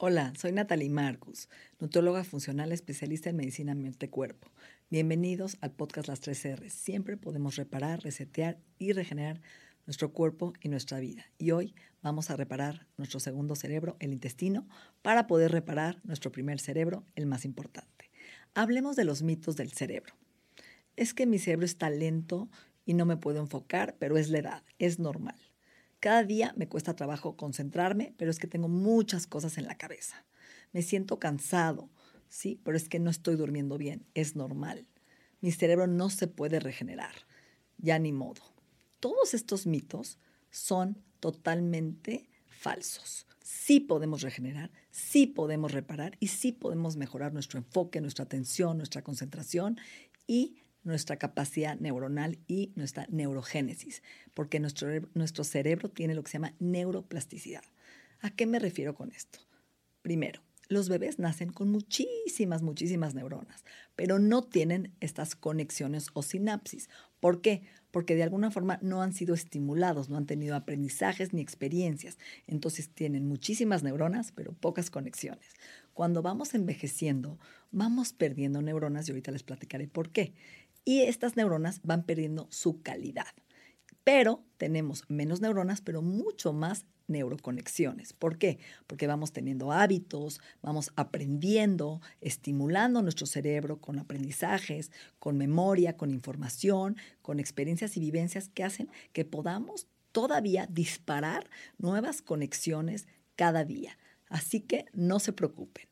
Hola, soy Natalie Marcus, nutrióloga funcional especialista en medicina mente-cuerpo. Bienvenidos al podcast Las 3 R. Siempre podemos reparar, resetear y regenerar nuestro cuerpo y nuestra vida. Y hoy vamos a reparar nuestro segundo cerebro, el intestino, para poder reparar nuestro primer cerebro, el más importante. Hablemos de los mitos del cerebro. Es que mi cerebro está lento y no me puedo enfocar, pero es la edad, es normal. Cada día me cuesta trabajo concentrarme, pero es que tengo muchas cosas en la cabeza. Me siento cansado, sí, pero es que no estoy durmiendo bien, es normal. Mi cerebro no se puede regenerar, ya ni modo. Todos estos mitos son totalmente falsos. Sí podemos regenerar, sí podemos reparar y sí podemos mejorar nuestro enfoque, nuestra atención, nuestra concentración y nuestra capacidad neuronal y nuestra neurogénesis, porque nuestro, nuestro cerebro tiene lo que se llama neuroplasticidad. ¿A qué me refiero con esto? Primero, los bebés nacen con muchísimas, muchísimas neuronas, pero no tienen estas conexiones o sinapsis. ¿Por qué? Porque de alguna forma no han sido estimulados, no han tenido aprendizajes ni experiencias. Entonces tienen muchísimas neuronas, pero pocas conexiones. Cuando vamos envejeciendo, vamos perdiendo neuronas y ahorita les platicaré por qué y estas neuronas van perdiendo su calidad. Pero tenemos menos neuronas, pero mucho más neuroconexiones. ¿Por qué? Porque vamos teniendo hábitos, vamos aprendiendo, estimulando nuestro cerebro con aprendizajes, con memoria, con información, con experiencias y vivencias que hacen que podamos todavía disparar nuevas conexiones cada día. Así que no se preocupen.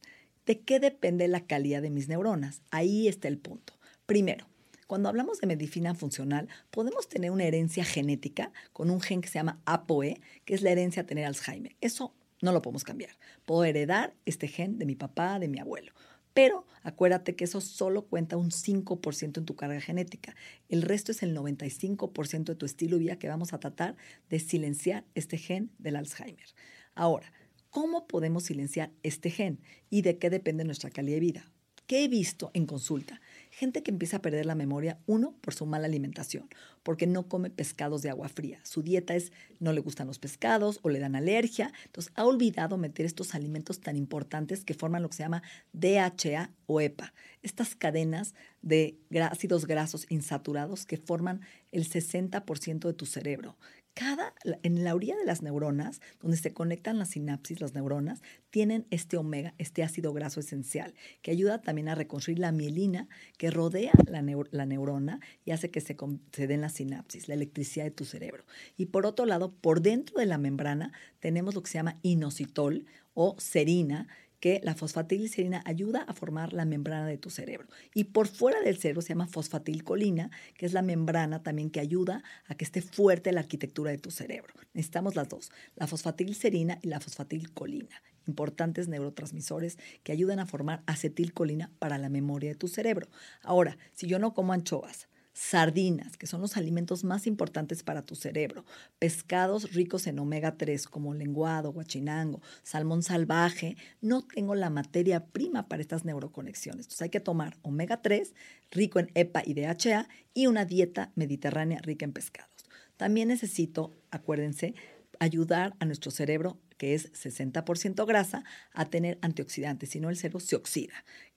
¿De qué depende la calidad de mis neuronas? Ahí está el punto. Primero, cuando hablamos de medicina funcional, podemos tener una herencia genética con un gen que se llama ApoE, que es la herencia a tener Alzheimer. Eso no lo podemos cambiar. Puedo heredar este gen de mi papá, de mi abuelo. Pero acuérdate que eso solo cuenta un 5% en tu carga genética. El resto es el 95% de tu estilo de vida que vamos a tratar de silenciar este gen del Alzheimer. Ahora, ¿cómo podemos silenciar este gen y de qué depende nuestra calidad de vida? ¿Qué he visto en consulta? Gente que empieza a perder la memoria, uno, por su mala alimentación, porque no come pescados de agua fría. Su dieta es, no le gustan los pescados o le dan alergia. Entonces, ha olvidado meter estos alimentos tan importantes que forman lo que se llama DHA o EPA. Estas cadenas de ácidos grasos insaturados que forman el 60% de tu cerebro cada, en la orilla de las neuronas, donde se conectan las sinapsis, las neuronas, tienen este omega, este ácido graso esencial, que ayuda también a reconstruir la mielina que rodea la, neurona y hace que se, se den las sinapsis, la electricidad de tu cerebro. Y por otro lado, por dentro de la membrana tenemos lo que se llama inositol o serina, que la fosfatilglicerina ayuda a formar la membrana de tu cerebro. Y por fuera del cerebro se llama fosfatilcolina, que es la membrana también que ayuda a que esté fuerte la arquitectura de tu cerebro. Necesitamos las dos, la fosfatilglicerina y la fosfatilcolina, importantes neurotransmisores que ayudan a formar acetilcolina para la memoria de tu cerebro. Ahora, si yo no como anchoas, sardinas, que son los alimentos más importantes para tu cerebro, pescados ricos en omega 3 como lenguado, guachinango, salmón salvaje, no tengo la materia prima para estas neuroconexiones. Entonces hay que tomar omega 3 rico en EPA y DHA y una dieta mediterránea rica en pescados. También necesito, acuérdense, ayudar a nuestro cerebro que es 60% grasa, a tener antioxidantes, si no el cerebro se oxida.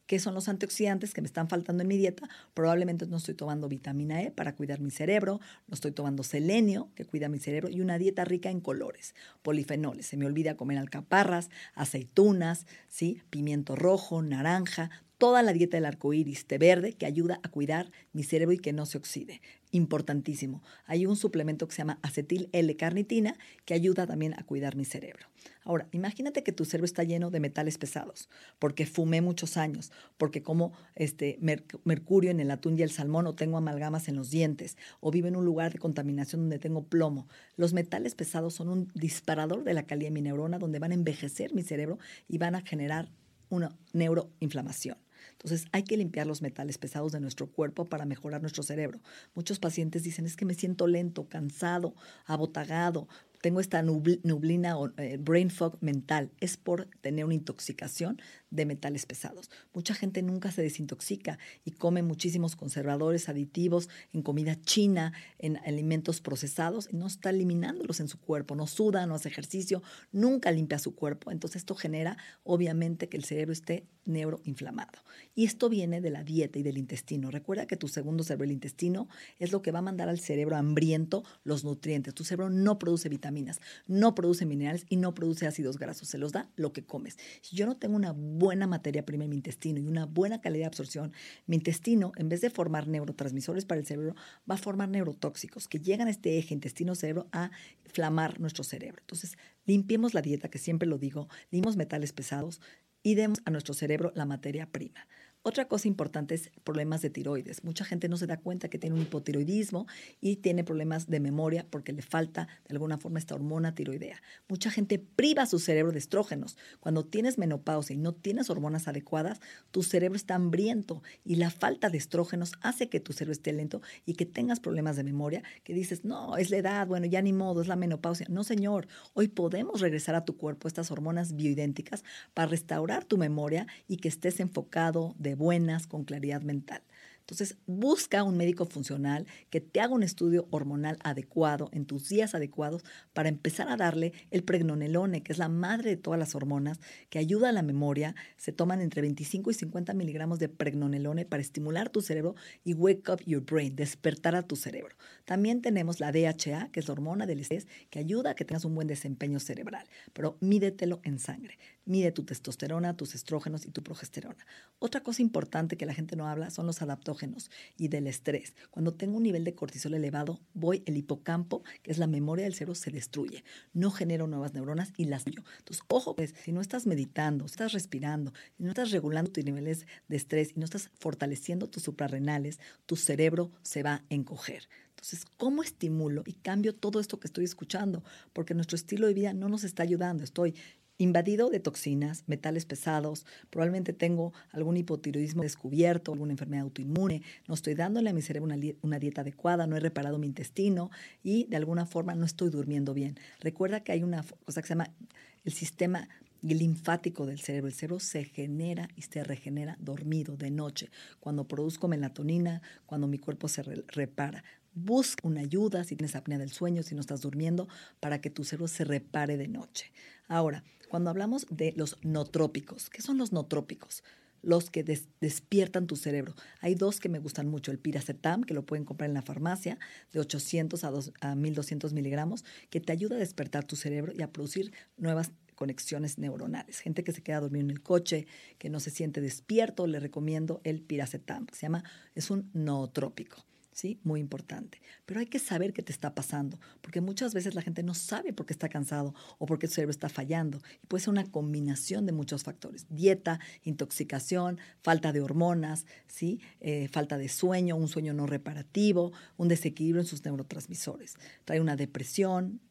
¿Qué son los antioxidantes que me están faltando en mi dieta? Probablemente no estoy tomando vitamina E para cuidar mi cerebro, no estoy tomando selenio que cuida mi cerebro y una dieta rica en colores, polifenoles. Se me olvida comer alcaparras, aceitunas, ¿sí? pimiento rojo, naranja, toda la dieta del arco iris, té verde, que ayuda a cuidar mi cerebro y que no se oxide. Importantísimo. Hay un suplemento que se llama acetil L-carnitina que ayuda también a cuidar mi cerebro. Ahora, imagínate que tu cerebro está lleno de metales pesados, porque fumé muchos años, porque como este mercurio en el atún y el salmón, o tengo amalgamas en los dientes, o vivo en un lugar de contaminación donde tengo plomo. Los metales pesados son un disparador de la calidad de mi neurona, donde van a envejecer mi cerebro y van a generar una neuroinflamación. Entonces hay que limpiar los metales pesados de nuestro cuerpo para mejorar nuestro cerebro. Muchos pacientes dicen, es que me siento lento, cansado, abotagado, tengo esta nublina o eh, brain fog mental, es por tener una intoxicación de metales pesados. Mucha gente nunca se desintoxica y come muchísimos conservadores, aditivos en comida china, en alimentos procesados y no está eliminándolos en su cuerpo, no suda, no hace ejercicio, nunca limpia su cuerpo. Entonces esto genera obviamente que el cerebro esté neuroinflamado. Y esto viene de la dieta y del intestino. Recuerda que tu segundo cerebro, el intestino, es lo que va a mandar al cerebro hambriento los nutrientes. Tu cerebro no produce vitaminas, no produce minerales y no produce ácidos grasos. Se los da lo que comes. Si yo no tengo una buena materia prima en mi intestino y una buena calidad de absorción, mi intestino, en vez de formar neurotransmisores para el cerebro, va a formar neurotóxicos que llegan a este eje intestino-cerebro a inflamar nuestro cerebro. Entonces, limpiemos la dieta, que siempre lo digo, limpiemos metales pesados y demos a nuestro cerebro la materia prima. Otra cosa importante es problemas de tiroides. Mucha gente no se da cuenta que tiene un hipotiroidismo y tiene problemas de memoria porque le falta de alguna forma esta hormona tiroidea. Mucha gente priva su cerebro de estrógenos. Cuando tienes menopausia y no tienes hormonas adecuadas, tu cerebro está hambriento y la falta de estrógenos hace que tu cerebro esté lento y que tengas problemas de memoria que dices, no, es la edad, bueno, ya ni modo, es la menopausia. No, señor, hoy podemos regresar a tu cuerpo estas hormonas bioidénticas para restaurar tu memoria y que estés enfocado buenas, con claridad mental. Entonces, busca un médico funcional que te haga un estudio hormonal adecuado en tus días adecuados para empezar a darle el pregnonelone, que es la madre de todas las hormonas, que ayuda a la memoria. Se toman entre 25 y 50 miligramos de pregnonelone para estimular tu cerebro y wake up your brain, despertar a tu cerebro. También tenemos la DHA, que es la hormona del estrés, que ayuda a que tengas un buen desempeño cerebral, pero mídetelo en sangre. Mide tu testosterona, tus estrógenos y tu progesterona. Otra cosa importante que la gente no habla son los adaptógenos y del estrés. Cuando tengo un nivel de cortisol elevado, voy el hipocampo, que es la memoria del cerebro, se destruye. No genero nuevas neuronas y las yo. Entonces, ojo, pues, si no estás meditando, si estás respirando, si no estás regulando tus niveles de estrés y no estás fortaleciendo tus suprarrenales, tu cerebro se va a encoger. Entonces, ¿cómo estimulo y cambio todo esto que estoy escuchando? Porque nuestro estilo de vida no nos está ayudando. Estoy invadido de toxinas, metales pesados, probablemente tengo algún hipotiroidismo descubierto, alguna enfermedad autoinmune, no estoy dándole a mi cerebro una, dieta adecuada, no he reparado mi intestino y de alguna forma no estoy durmiendo bien. Recuerda que hay una cosa que se llama el sistema linfático del cerebro. El cerebro se genera y se regenera dormido de noche, cuando produzco melatonina, cuando mi cuerpo se repara. Busca una ayuda si tienes apnea del sueño, si no estás durmiendo, para que tu cerebro se repare de noche. Ahora, cuando hablamos de los notrópicos, ¿qué son los notrópicos? Los que despiertan tu cerebro. Hay dos que me gustan mucho, el piracetam, que lo pueden comprar en la farmacia, de 800 a, 2, a 1200 miligramos, que te ayuda a despertar tu cerebro y a producir nuevas conexiones neuronales. Gente que se queda dormido en el coche, que no se siente despierto, le recomiendo el piracetam, que se llama, es un nootrópico. ¿Sí? Muy importante. Pero hay que saber qué te está pasando, porque muchas veces la gente no sabe por qué está cansado o por qué su cerebro está fallando. Y puede ser una combinación de muchos factores. Dieta, intoxicación, falta de hormonas, ¿sí? Eh, falta de sueño, un sueño no reparativo, un desequilibrio en sus neurotransmisores. Trae una depresión,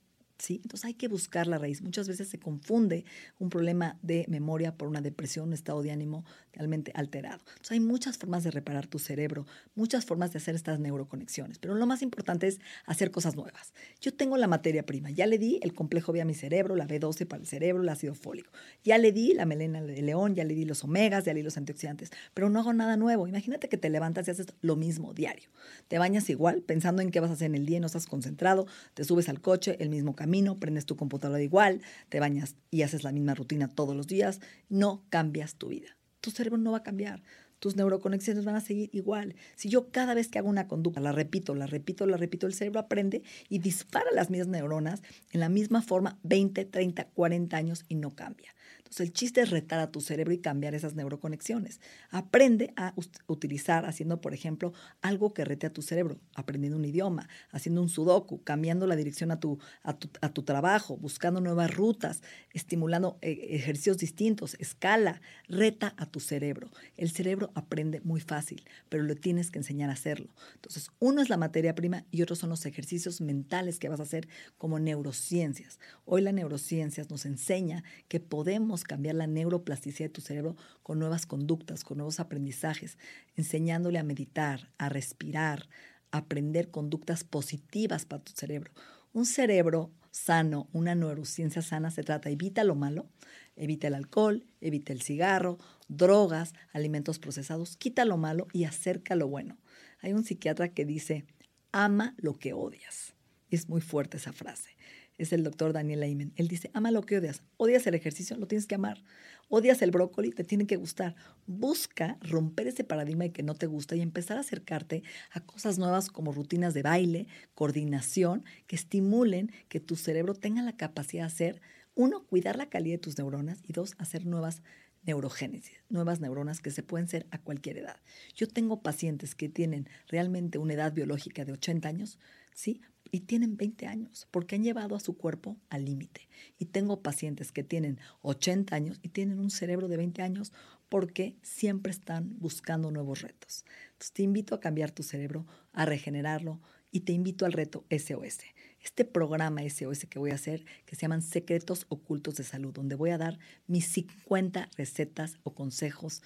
entonces hay que buscar la raíz. Muchas veces se confunde un problema de memoria por una depresión, un estado de ánimo realmente alterado. Entonces hay muchas formas de reparar tu cerebro, muchas formas de hacer estas neuroconexiones, pero lo más importante es hacer cosas nuevas. Yo tengo la materia prima, ya le di el complejo B a mi cerebro, la B12 para el cerebro, el ácido fólico, ya le di la melena de león, ya le di los omegas, ya le di los antioxidantes, pero no hago nada nuevo. Imagínate que te levantas y haces lo mismo diario. Te bañas igual, pensando en qué vas a hacer en el día y no estás concentrado, te subes al coche, el mismo camino camino, prendes tu computadora igual, te bañas y haces la misma rutina todos los días, no cambias tu vida. Tu cerebro no va a cambiar. Tus neuroconexiones van a seguir igual. Si yo cada vez que hago una conducta la repito, la repito, la repito, el cerebro aprende y dispara las mismas neuronas en la misma forma 20, 30, 40 años y no cambia. Entonces el chiste es retar a tu cerebro y cambiar esas neuroconexiones. Aprende a utilizar haciendo, por ejemplo, algo que rete a tu cerebro, aprendiendo un idioma, haciendo un sudoku, cambiando la dirección a tu, a tu, trabajo, buscando nuevas rutas, estimulando eh, ejercicios distintos, escala, reta a tu cerebro. El cerebro aprende muy fácil, pero lo tienes que enseñar a hacerlo. Entonces, uno es la materia prima y otro son los ejercicios mentales que vas a hacer como neurociencias. Hoy la neurociencias nos enseña que podemos cambiar la neuroplasticidad de tu cerebro con nuevas conductas, con nuevos aprendizajes, enseñándole a meditar, a respirar, a aprender conductas positivas para tu cerebro. Un cerebro sano, una neurociencia sana se trata, evita lo malo, evita el alcohol, evita el cigarro, drogas, alimentos procesados, quita lo malo y acerca lo bueno. Hay un psiquiatra que dice, ama lo que odias. Es muy fuerte esa frase. Es el doctor Daniel Ayman. Él dice, ama lo que odias. Odias el ejercicio, lo tienes que amar. Odias el brócoli, te tiene que gustar. Busca romper ese paradigma de que no te gusta y empezar a acercarte a cosas nuevas como rutinas de baile, coordinación, que estimulen que tu cerebro tenga la capacidad de hacer, uno, cuidar la calidad de tus neuronas y dos, hacer nuevas neurogénesis, nuevas neuronas que se pueden ser a cualquier edad. Yo tengo pacientes que tienen realmente una edad biológica de 80 años, ¿sí? Y tienen 20 años porque han llevado a su cuerpo al límite. Y tengo pacientes que tienen 80 años y tienen un cerebro de 20 años porque siempre están buscando nuevos retos. Entonces te invito a cambiar tu cerebro, a regenerarlo y te invito al reto SOS este programa SOS que voy a hacer, que se llaman Secretos Ocultos de Salud, donde voy a dar mis 50 recetas o consejos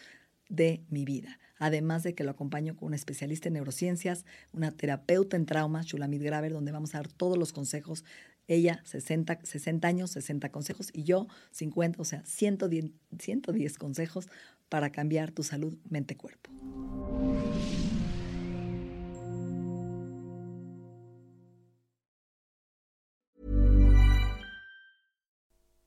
de mi vida. Además de que lo acompaño con una especialista en neurociencias, una terapeuta en traumas, Shulamit Graver, donde vamos a dar todos los consejos. Ella 60, 60 años, 60 consejos y yo 50, o sea, 110, 110 consejos para cambiar tu salud mente-cuerpo.